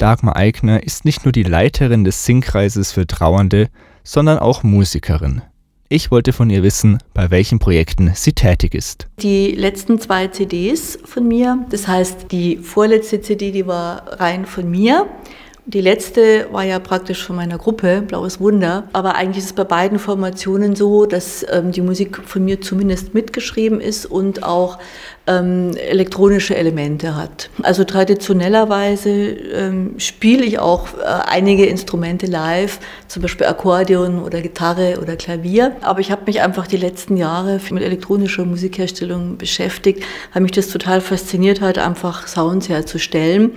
Dagmar Eigner ist nicht nur die Leiterin des Singkreises für Trauernde, sondern auch Musikerin. Ich wollte von ihr wissen, bei welchen Projekten sie tätig ist. Die letzten zwei CDs von mir, das heißt die vorletzte CD, die war rein von mir. Die letzte war ja praktisch von meiner Gruppe, Blaues Wunder. Aber eigentlich ist es bei beiden Formationen so, dass ähm, die Musik von mir zumindest mitgeschrieben ist und auch ähm, elektronische Elemente hat. Also traditionellerweise ähm, spiele ich auch äh, einige Instrumente live, zum Beispiel Akkordeon oder Gitarre oder Klavier. Aber ich habe mich einfach die letzten Jahre mit elektronischer Musikherstellung beschäftigt, weil mich das total fasziniert hat, einfach Sounds herzustellen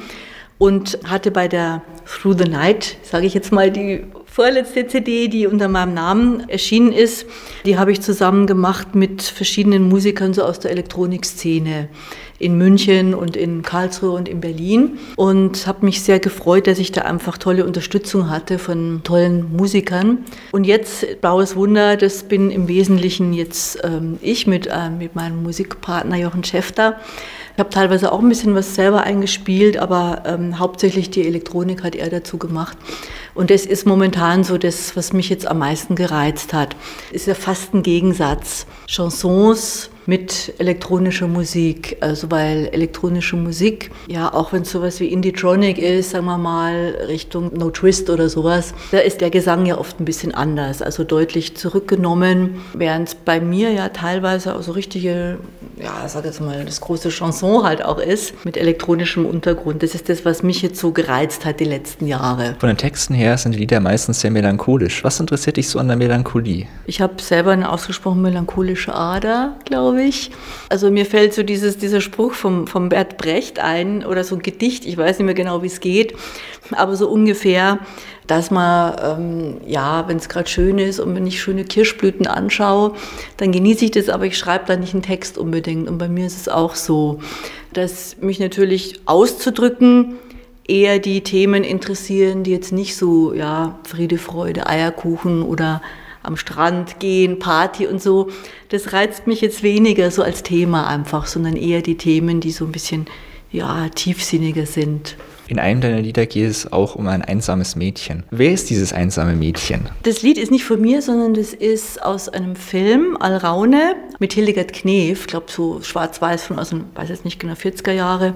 und hatte bei der Through the Night, sage ich jetzt mal, die vorletzte CD, die unter meinem Namen erschienen ist, die habe ich zusammen gemacht mit verschiedenen Musikern so aus der Elektronikszene in München und in Karlsruhe und in Berlin und habe mich sehr gefreut, dass ich da einfach tolle Unterstützung hatte von tollen Musikern. Und jetzt Blaues Wunder, das bin im Wesentlichen jetzt ähm, ich mit, äh, mit meinem Musikpartner Jochen Schäfter. Ich habe teilweise auch ein bisschen was selber eingespielt, aber ähm, hauptsächlich die Elektronik hat er dazu gemacht. Und das ist momentan so das, was mich jetzt am meisten gereizt hat. Ist ja fast ein Gegensatz. Chansons mit elektronischer Musik. Also weil elektronische Musik, ja, auch wenn es sowas wie Indie-Tronic ist, sagen wir mal, Richtung No Twist oder sowas, da ist der Gesang ja oft ein bisschen anders, also deutlich zurückgenommen, während es bei mir ja teilweise auch so richtige, ja, sag jetzt mal, das große Chanson halt auch ist, mit elektronischem Untergrund. Das ist das, was mich jetzt so gereizt hat die letzten Jahre. Von den Texten her sind die Lieder meistens sehr melancholisch. Was interessiert dich so an der Melancholie? Ich habe selber eine ausgesprochen melancholische Ader, glaube glaube ich. Also mir fällt so dieses, dieser Spruch vom, vom Bert Brecht ein oder so ein Gedicht, ich weiß nicht mehr genau, wie es geht, aber so ungefähr, dass man, ähm, ja, wenn es gerade schön ist und wenn ich schöne Kirschblüten anschaue, dann genieße ich das, aber ich schreibe da nicht einen Text unbedingt. Und bei mir ist es auch so, dass mich natürlich auszudrücken, eher die Themen interessieren, die jetzt nicht so, ja, Friede, Freude, Eierkuchen oder am Strand gehen, Party und so, das reizt mich jetzt weniger so als Thema einfach, sondern eher die Themen, die so ein bisschen ja, tiefsinniger sind. In einem deiner Lieder geht es auch um ein einsames Mädchen. Wer ist dieses einsame Mädchen? Das Lied ist nicht von mir, sondern das ist aus einem Film, Alraune, mit Hildegard Knef, ich glaube so schwarz-weiß von aus den, weiß jetzt nicht genau, 40er Jahre.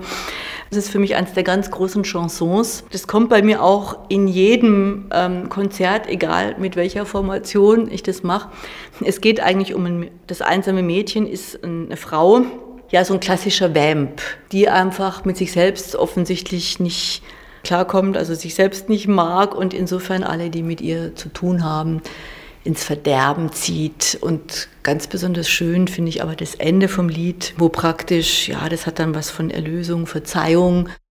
Das ist für mich eines der ganz großen Chansons. Das kommt bei mir auch in jedem ähm, Konzert, egal mit welcher Formation ich das mache. Es geht eigentlich um ein, das einsame Mädchen, ist eine Frau, ja, so ein klassischer Vamp, die einfach mit sich selbst offensichtlich nicht klarkommt, also sich selbst nicht mag und insofern alle, die mit ihr zu tun haben, ins Verderben zieht. Und ganz besonders schön finde ich aber das Ende vom Lied, wo praktisch, ja, das hat dann was von Erlösung, Verzeihung.